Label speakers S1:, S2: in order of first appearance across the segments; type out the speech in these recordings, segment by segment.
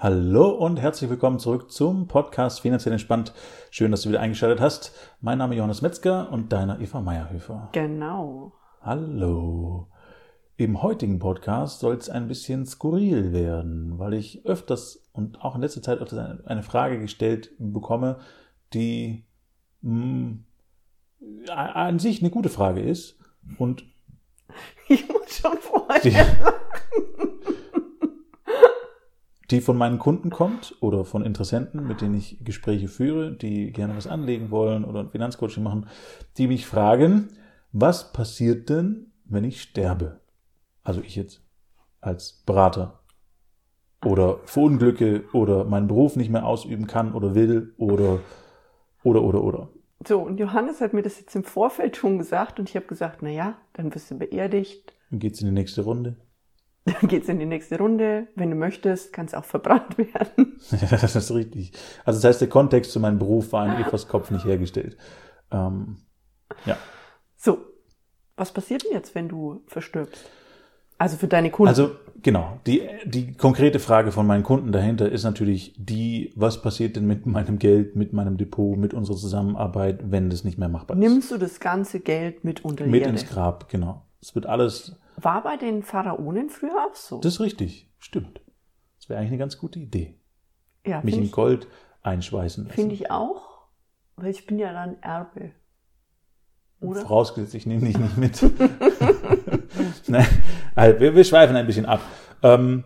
S1: Hallo und herzlich willkommen zurück zum Podcast Finanziell Entspannt. Schön, dass du wieder eingeschaltet hast. Mein Name ist Johannes Metzger und deiner Eva Meierhöfer.
S2: Genau.
S1: Hallo. Im heutigen Podcast soll es ein bisschen skurril werden, weil ich öfters und auch in letzter Zeit öfters eine Frage gestellt bekomme, die mh, an sich eine gute Frage ist und
S2: ich muss schon vorher
S1: die, die von meinen Kunden kommt oder von Interessenten, mit denen ich Gespräche führe, die gerne was anlegen wollen oder ein Finanzcoaching machen, die mich fragen, was passiert denn, wenn ich sterbe? Also ich jetzt als Berater oder verunglücke oder meinen Beruf nicht mehr ausüben kann oder will oder oder oder oder.
S2: So, und Johannes hat mir das jetzt im Vorfeld schon gesagt und ich habe gesagt, na ja, dann wirst du beerdigt.
S1: Dann geht's in die nächste Runde.
S2: Dann geht's in die nächste Runde. Wenn du möchtest, kann es auch verbrannt werden.
S1: Ja, das ist richtig. Also das heißt, der Kontext zu meinem Beruf war in Evas Kopf nicht hergestellt. Ähm, ja.
S2: So, was passiert denn jetzt, wenn du verstirbst? Also für deine Kunden.
S1: Also genau, die, die konkrete Frage von meinen Kunden dahinter ist natürlich die, was passiert denn mit meinem Geld, mit meinem Depot, mit unserer Zusammenarbeit, wenn das nicht mehr machbar ist?
S2: Nimmst du das ganze Geld mit unter die
S1: mit
S2: Erde?
S1: ins Grab, genau. Es wird alles,
S2: War bei den Pharaonen früher auch so.
S1: das ist richtig, stimmt. Das wäre eigentlich eine ganz gute Idee.
S2: ja,
S1: Mich
S2: finde
S1: in
S2: ich,
S1: Gold einschweißen lassen.
S2: find ich auch, weil ich bin ja dann Erbe. Oder?
S1: Vorausgesetzt, ich nehme dich nicht mit. Nein, also wir, wir schweifen ein bisschen ab. Ähm,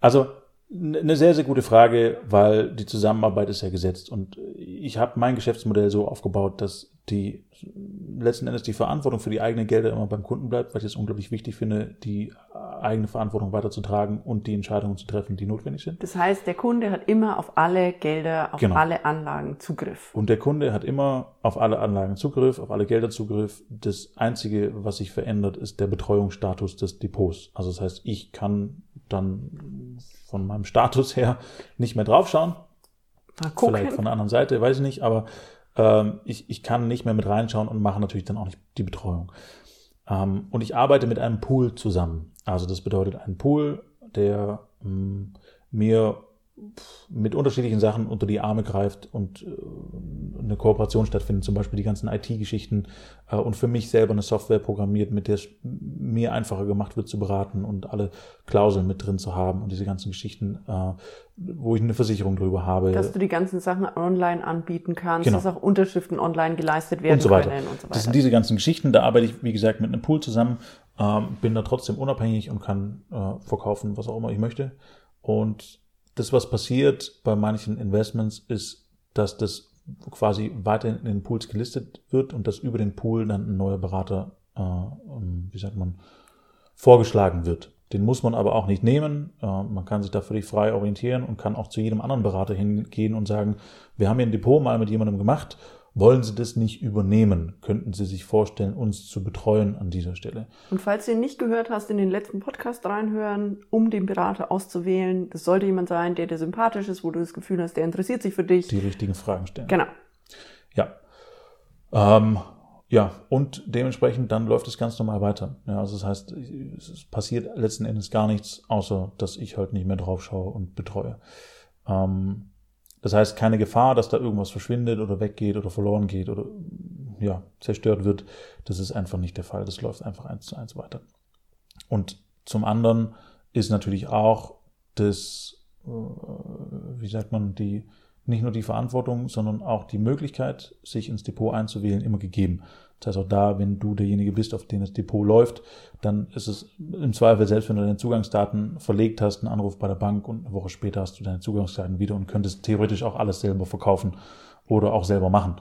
S1: also eine sehr, sehr gute Frage, weil die Zusammenarbeit ist ja gesetzt und ich habe mein Geschäftsmodell so aufgebaut, dass die letzten Endes die Verantwortung für die eigenen Gelder immer beim Kunden bleibt, weil ich es unglaublich wichtig finde, die eigene Verantwortung weiterzutragen und die Entscheidungen zu treffen, die notwendig sind.
S2: Das heißt, der Kunde hat immer auf alle Gelder, auf
S1: Genau.
S2: alle Anlagen Zugriff.
S1: Und der Kunde hat immer auf alle Anlagen Zugriff, auf alle Gelder Zugriff. Das Einzige, was sich verändert, ist der Betreuungsstatus des Depots. Also das heißt, ich kann dann von meinem Status her nicht mehr draufschauen.
S2: Mal gucken.
S1: Vielleicht von der anderen Seite, weiß ich nicht, aber ähm, ich, ich kann nicht mehr mit reinschauen und mache natürlich dann auch nicht die Betreuung. Ähm, und ich arbeite mit einem Pool zusammen. Also das bedeutet ein Pool, der mh, mir mit unterschiedlichen Sachen unter die Arme greift und äh, eine Kooperation stattfindet, zum Beispiel die ganzen IT-Geschichten äh, und für mich selber eine Software programmiert, mit der es mir einfacher gemacht wird zu beraten und alle Klauseln mit drin zu haben und diese ganzen Geschichten, äh, wo ich eine Versicherung drüber habe
S2: dass du die ganzen Sachen online anbieten kannst,
S1: Genau.
S2: dass auch Unterschriften online geleistet werden
S1: und so weiter.
S2: können und so
S1: Das
S2: weiter.
S1: sind diese ganzen Geschichten, da arbeite ich, wie gesagt, mit einem Pool zusammen, ähm, bin da trotzdem unabhängig und kann verkaufen, was auch immer ich möchte. Und das, was passiert bei manchen Investments, ist, dass das quasi weiterhin in den Pools gelistet wird und dass über den Pool dann ein neuer Berater, äh, ähm, wie sagt man, vorgeschlagen wird. Den muss man aber auch nicht nehmen. Äh, Man kann sich da völlig frei orientieren und kann auch zu jedem anderen Berater hingehen und sagen, wir haben hier ein Depot mal mit jemandem gemacht. Wollen Sie das nicht übernehmen? Könnten Sie sich vorstellen, uns zu betreuen an dieser Stelle?
S2: Und falls du ihn nicht gehört hast, in den letzten Podcast reinhören, um den Berater auszuwählen. Das sollte jemand sein, der dir sympathisch ist, wo du das Gefühl hast, der interessiert sich für dich.
S1: Die richtigen Fragen stellen.
S2: Genau.
S1: Ja. Ähm, ja, und dementsprechend dann läuft es ganz normal weiter. Ja, also das heißt, es passiert letzten Endes gar nichts, außer dass ich halt nicht mehr drauf schaue und betreue. Ähm, das heißt, keine Gefahr, dass da irgendwas verschwindet oder weggeht oder verloren geht oder ja, zerstört wird. Das ist einfach nicht der Fall. Das läuft einfach eins zu eins weiter. Und zum anderen ist natürlich auch das, äh, wie sagt man, die, nicht nur die Verantwortung, sondern auch die Möglichkeit, sich ins Depot einzuwählen, immer gegeben. Das heißt auch da, wenn du derjenige bist, auf den das Depot läuft, dann ist es im Zweifel, selbst wenn du deine Zugangsdaten verlegt hast, ein Anruf bei der Bank und eine Woche später hast du deine Zugangsdaten wieder und könntest theoretisch auch alles selber verkaufen oder auch selber machen.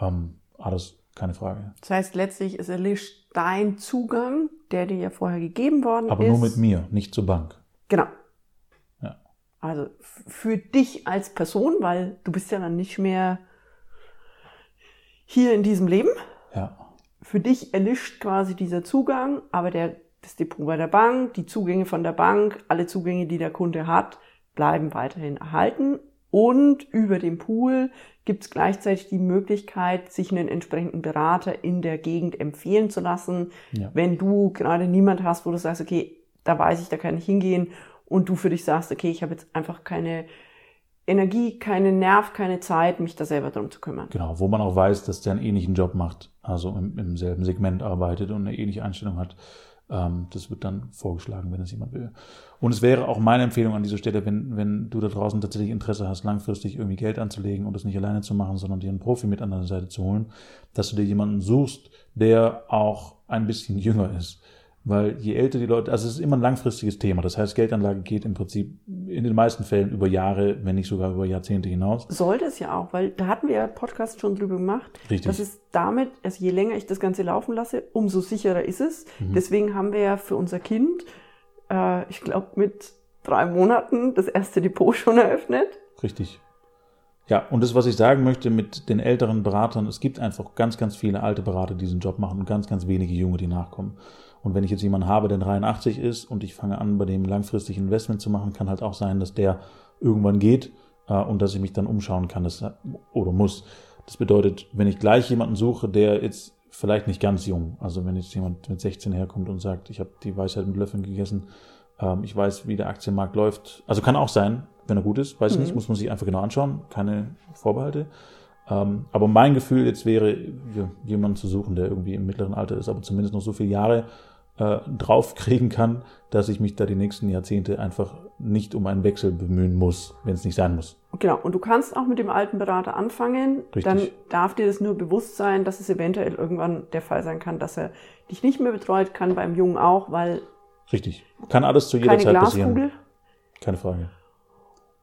S1: Ähm, alles keine Frage.
S2: Das heißt, letztlich ist erlischt dein Zugang, der dir ja vorher gegeben worden
S1: Aber
S2: ist.
S1: nur mit mir, nicht zur Bank.
S2: Genau.
S1: Ja.
S2: Also für dich als Person, weil du bist ja dann nicht mehr hier in diesem Leben.
S1: Ja.
S2: Für dich erlischt quasi dieser Zugang, aber der, das Depot bei der Bank, die Zugänge von der Bank, alle Zugänge, die der Kunde hat, bleiben weiterhin erhalten. Und über den Pool gibt es gleichzeitig die Möglichkeit, sich einen entsprechenden Berater in der Gegend empfehlen zu lassen.
S1: Ja.
S2: Wenn du gerade niemand hast, wo du sagst, okay, da weiß ich, da kann ich hingehen und du für dich sagst, okay, ich habe jetzt einfach keine Energie, keinen Nerv, keine Zeit, mich da selber drum zu kümmern.
S1: Genau, wo man auch weiß, dass der einen ähnlichen Job macht, also im, im selben Segment arbeitet und eine ähnliche Einstellung hat. Ähm, das wird dann vorgeschlagen, wenn es jemand will. Und es wäre auch meine Empfehlung an dieser Stelle, wenn, wenn du da draußen tatsächlich Interesse hast, langfristig irgendwie Geld anzulegen und das nicht alleine zu machen, sondern dir einen Profi mit an der Seite zu holen, dass du dir jemanden suchst, der auch ein bisschen jünger ist weil je älter die Leute, also es ist immer ein langfristiges Thema. Das heißt, Geldanlage geht im Prinzip in den meisten Fällen über Jahre, wenn nicht sogar über Jahrzehnte hinaus.
S2: Sollte es ja auch, weil da hatten wir ja Podcast schon drüber gemacht.
S1: Richtig.
S2: Das ist damit, also je länger ich das Ganze laufen lasse, umso sicherer ist es. Mhm. Deswegen haben wir ja für unser Kind, äh, ich glaube, mit drei Monaten das erste Depot schon eröffnet.
S1: Richtig. Ja, und das, was ich sagen möchte mit den älteren Beratern, es gibt einfach ganz, ganz viele alte Berater, die diesen Job machen und ganz, ganz wenige Junge, die nachkommen. Und wenn ich jetzt jemanden habe, der 83 ist und ich fange an, bei dem langfristig Investment zu machen, kann halt auch sein, dass der irgendwann geht äh, und dass ich mich dann umschauen kann das, oder muss. Das bedeutet, wenn ich gleich jemanden suche, der jetzt vielleicht nicht ganz jung, also wenn jetzt jemand mit 16 herkommt und sagt, ich habe die Weisheit mit Löffeln gegessen, ähm, ich weiß, wie der Aktienmarkt läuft. Also kann auch sein, wenn er gut ist, weiß ich mhm. nicht, muss man sich einfach genau anschauen, keine Vorbehalte. Ähm, aber mein Gefühl jetzt wäre, jemanden zu suchen, der irgendwie im mittleren Alter ist, aber zumindest noch so viele Jahre äh, draufkriegen kann, dass ich mich da die nächsten Jahrzehnte einfach nicht um einen Wechsel bemühen muss, wenn es nicht sein muss.
S2: Genau, und du kannst auch mit dem alten Berater anfangen. Richtig. Dann darf dir das nur bewusst sein, dass es eventuell irgendwann der Fall sein kann, dass er dich nicht mehr betreut, kann beim Jungen auch, weil.
S1: Richtig. Kann alles zu jeder
S2: keine
S1: Zeit
S2: Glaskugel.
S1: passieren. Keine Frage.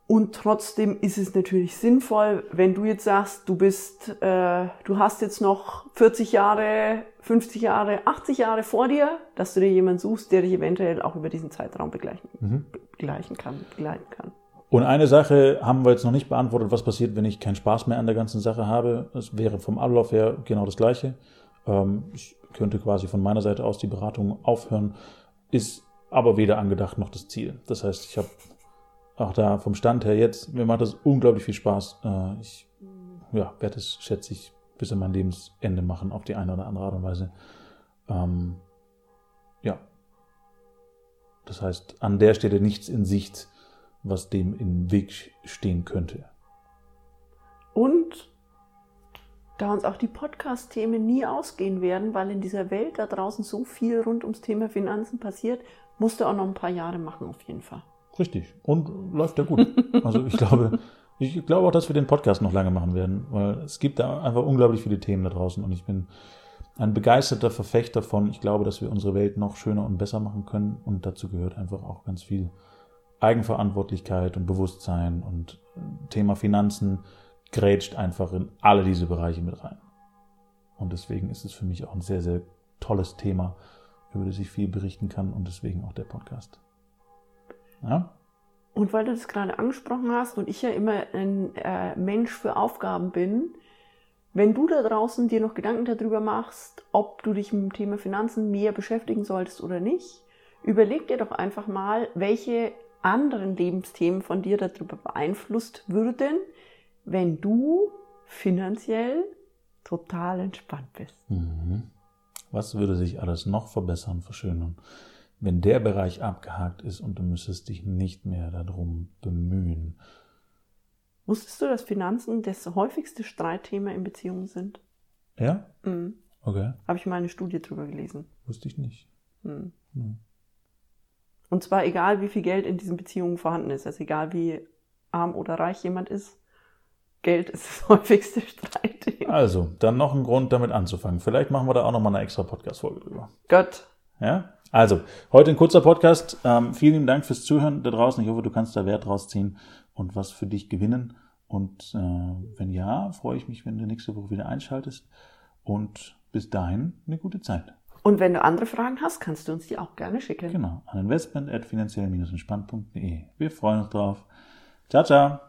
S2: Und trotzdem ist es natürlich sinnvoll, wenn du jetzt sagst, du bist, äh, du hast jetzt noch 40 Jahre, 50 Jahre, 80 Jahre vor dir, dass du dir jemanden suchst, der dich eventuell auch über diesen Zeitraum begleichen, mhm. begleichen kann, begleiten kann.
S1: Und eine Sache haben wir jetzt noch nicht beantwortet, was passiert, wenn ich keinen Spaß mehr an der ganzen Sache habe. Es wäre vom Ablauf her genau das Gleiche. Ähm, ich könnte quasi von meiner Seite aus die Beratung aufhören, ist aber weder angedacht noch das Ziel. Das heißt, ich habe auch da vom Stand her jetzt, mir macht das unglaublich viel Spaß. Äh, ich ja, werde es, schätze ich, bis an mein Lebensende machen, auf die eine oder andere Art und Weise. Ähm, ja. Das heißt, an der Stelle nichts in Sicht, was dem im Weg stehen könnte.
S2: Da uns auch die Podcast-Themen nie ausgehen werden, weil in dieser Welt da draußen so viel rund ums Thema Finanzen passiert, musst du auch noch ein paar Jahre machen, auf jeden Fall.
S1: Richtig. Und läuft ja gut. Also ich glaube, ich glaube auch, dass wir den Podcast noch lange machen werden, weil es gibt da einfach unglaublich viele Themen da draußen und ich bin ein begeisterter Verfechter von, ich glaube, dass wir unsere Welt noch schöner und besser machen können und dazu gehört einfach auch ganz viel Eigenverantwortlichkeit und Bewusstsein und Thema Finanzen grätscht einfach in alle diese Bereiche mit rein. Und deswegen ist es für mich auch ein sehr, sehr tolles Thema, über das ich viel berichten kann und deswegen auch der Podcast. Ja?
S2: Und weil du das gerade angesprochen hast und ich ja immer ein äh, Mensch für Aufgaben bin, wenn du da draußen dir noch Gedanken darüber machst, ob du dich mit dem Thema Finanzen mehr beschäftigen solltest oder nicht, überleg dir doch einfach mal, welche anderen Lebensthemen von dir darüber beeinflusst würden, wenn du finanziell total entspannt bist.
S1: Mhm. Was würde sich alles noch verbessern, verschönern? wenn der Bereich abgehakt ist und du müsstest dich nicht mehr darum bemühen.
S2: Wusstest du, dass Finanzen das häufigste Streitthema in Beziehungen sind?
S1: Ja?
S2: Mhm.
S1: Okay.
S2: Habe ich mal eine Studie drüber gelesen.
S1: Wusste ich nicht.
S2: Mhm. Mhm. Und zwar egal, wie viel Geld in diesen Beziehungen vorhanden ist. Also egal, wie arm oder reich jemand ist. Geld ist das häufigste Streitthema.
S1: Also, dann noch ein Grund, damit anzufangen. Vielleicht machen wir da auch noch mal eine extra Podcast-Folge drüber.
S2: Gott.
S1: Ja? Also, heute ein kurzer Podcast. Ähm, vielen Dank fürs Zuhören da draußen. Ich hoffe, du kannst da Wert draus ziehen und was für dich gewinnen. Und äh, wenn ja, freue ich mich, wenn du nächste Woche wieder einschaltest. Und bis dahin eine gute Zeit.
S2: Und wenn du andere Fragen hast, kannst du uns die auch gerne schicken.
S1: Genau, an investment.finanziell-entspannt.de. Wir freuen uns drauf. Ciao, ciao.